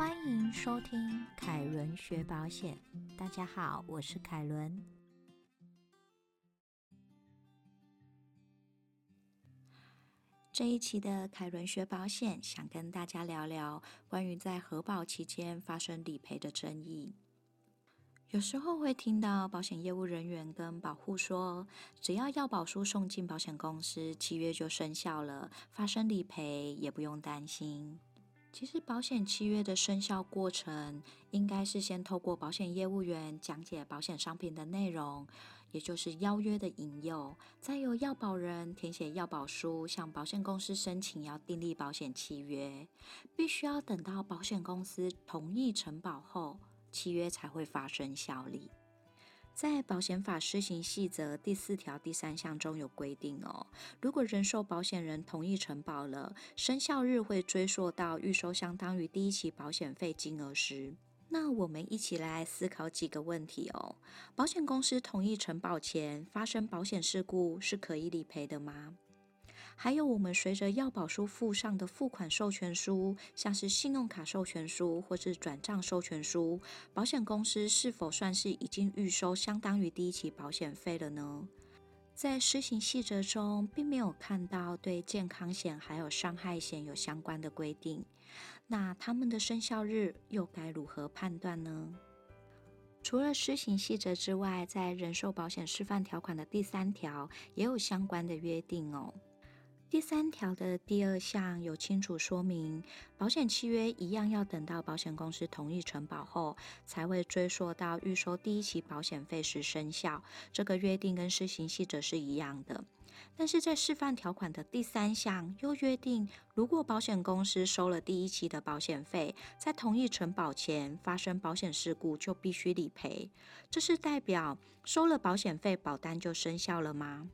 欢迎收听凯伦学保险。大家好，我是凯伦。这一期的凯伦学保险，想跟大家聊聊关于在核保期间发生理赔的争议。有时候会听到保险业务人员跟保护说，只要要保书送进保险公司，契约就生效了，发生理赔也不用担心。其实，保险契约的生效过程，应该是先透过保险业务员讲解保险商品的内容，也就是邀约的引诱，再由要保人填写要保书，向保险公司申请要订立保险契约，必须要等到保险公司同意承保后。契约才会发生效力。在保险法施行细则第四条第三项中有规定哦，如果人寿保险人同意承保了，生效日会追溯到预收相当于第一期保险费金额时。那我们一起来思考几个问题哦：保险公司同意承保前发生保险事故是可以理赔的吗？还有，我们随着要保书附上的付款授权书，像是信用卡授权书或是转账授权书，保险公司是否算是已经预收相当于第一期保险费了呢？在施行细则中，并没有看到对健康险还有伤害险有相关的规定。那他们的生效日又该如何判断呢？除了施行细则之外，在人寿保险示范条款的第三条也有相关的约定哦。第三条的第二项有清楚说明，保险契约一样要等到保险公司同意承保后，才会追溯到预收第一期保险费时生效。这个约定跟施行细则是一样的。但是在示范条款的第三项又约定，如果保险公司收了第一期的保险费，在同意承保前发生保险事故，就必须理赔。这是代表收了保险费，保单就生效了吗？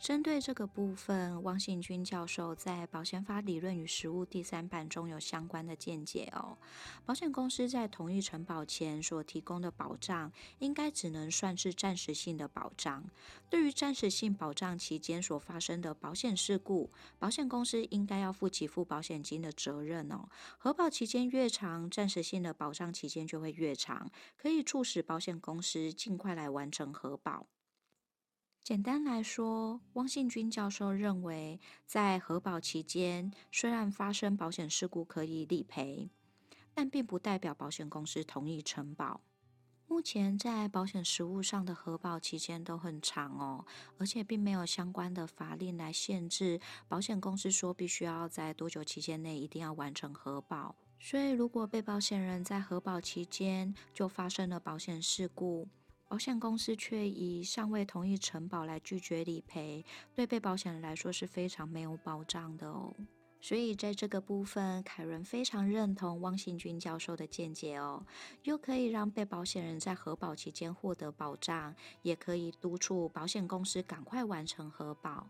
针对这个部分，汪信军教授在《保险法理论与实务》第三版中有相关的见解哦。保险公司在同意承保前所提供的保障，应该只能算是暂时性的保障。对于暂时性保障期间所发生的保险事故，保险公司应该要负给付保险金的责任哦。核保期间越长，暂时性的保障期间就会越长，可以促使保险公司尽快来完成核保。简单来说，汪信军教授认为，在核保期间，虽然发生保险事故可以理赔，但并不代表保险公司同意承保。目前在保险实务上的核保期间都很长哦，而且并没有相关的法令来限制保险公司说必须要在多久期间内一定要完成核保。所以，如果被保险人在核保期间就发生了保险事故，保险公司却以尚未同意承保来拒绝理赔，对被保险人来说是非常没有保障的哦。所以在这个部分，凯伦非常认同汪信军教授的见解哦，又可以让被保险人在核保期间获得保障，也可以督促保险公司赶快完成核保。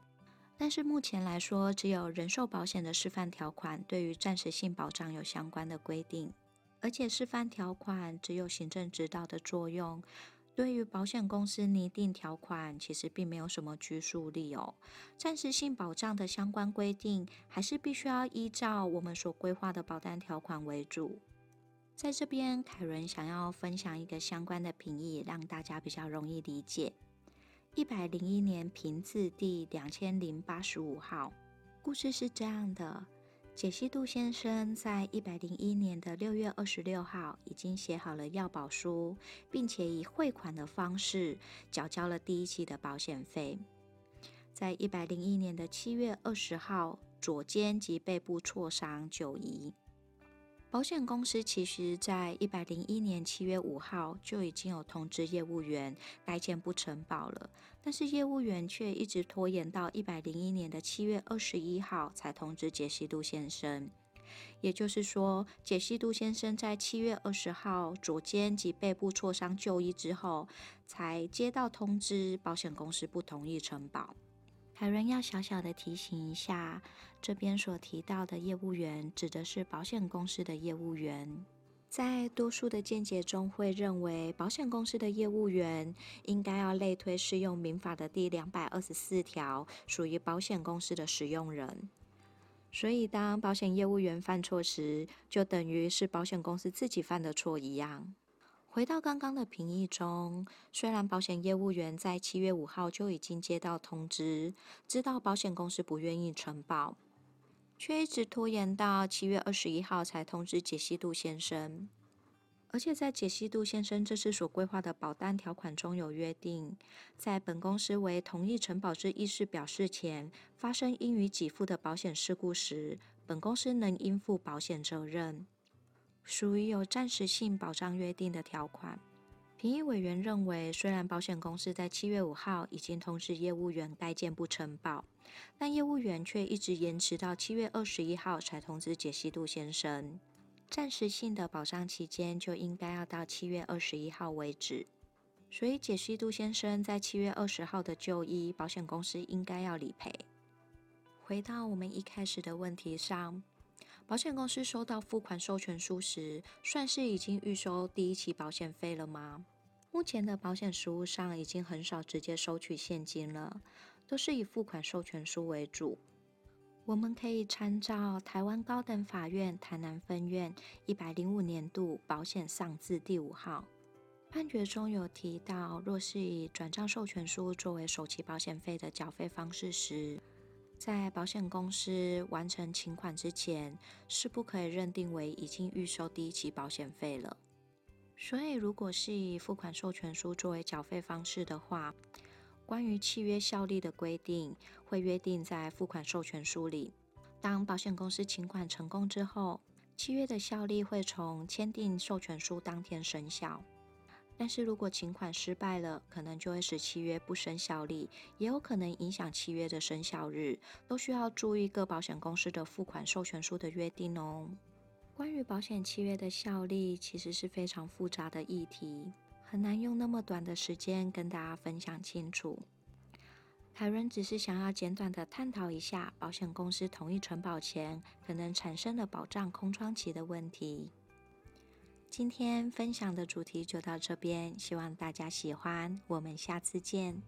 但是目前来说，只有人寿保险的示范条款对于暂时性保障有相关的规定，而且示范条款只有行政指导的作用。对于保险公司拟定条款，其实并没有什么拘束力哦。暂时性保障的相关规定，还是必须要依照我们所规划的保单条款为主。在这边，凯伦想要分享一个相关的评议，让大家比较容易理解。一百零一年评字第两千零八十五号，故事是这样的。解析杜先生在一百零一年的六月二十六号已经写好了要保书，并且以汇款的方式缴交了第一期的保险费。在一百零一年的七月二十号，左肩及背部挫伤就医。保险公司其实在一百零一年七月五号就已经有通知业务员该件不承保了，但是业务员却一直拖延到一百零一年的七月二十一号才通知杰西杜先生。也就是说，杰西杜先生在七月二十号左肩及背部挫伤就医之后，才接到通知，保险公司不同意承保。海伦要小小的提醒一下，这边所提到的业务员指的是保险公司的业务员。在多数的见解中，会认为保险公司的业务员应该要类推适用民法的第两百二十四条，属于保险公司的使用人。所以当保险业务员犯错时，就等于是保险公司自己犯的错一样。回到刚刚的评议中，虽然保险业务员在七月五号就已经接到通知，知道保险公司不愿意承保，却一直拖延到七月二十一号才通知解析度先生。而且在解析度先生这次所规划的保单条款中有约定，在本公司为同意承保之意思表示前，发生应予给付的保险事故时，本公司能应负保险责任。属于有暂时性保障约定的条款。评议委员认为，虽然保险公司在七月五号已经通知业务员该件不承保，但业务员却一直延迟到七月二十一号才通知解析度先生。暂时性的保障期间就应该要到七月二十一号为止。所以解析度先生在七月二十号的就医，保险公司应该要理赔。回到我们一开始的问题上。保险公司收到付款授权书时，算是已经预收第一期保险费了吗？目前的保险实务上已经很少直接收取现金了，都是以付款授权书为主。我们可以参照台湾高等法院台南分院一百零五年度保险上字第五号判决中有提到，若是以转账授权书作为首期保险费的缴费方式时，在保险公司完成请款之前，是不可以认定为已经预收第一期保险费了。所以，如果是以付款授权书作为缴费方式的话，关于契约效力的规定会约定在付款授权书里。当保险公司请款成功之后，契约的效力会从签订授权书当天生效。但是如果请款失败了，可能就会使契约不生效力，也有可能影响契约的生效日，都需要注意各保险公司的付款授权书的约定哦。关于保险契约的效力，其实是非常复杂的议题，很难用那么短的时间跟大家分享清楚。凯伦只是想要简短的探讨一下保险公司同意承保前可能产生的保障空窗期的问题。今天分享的主题就到这边，希望大家喜欢。我们下次见。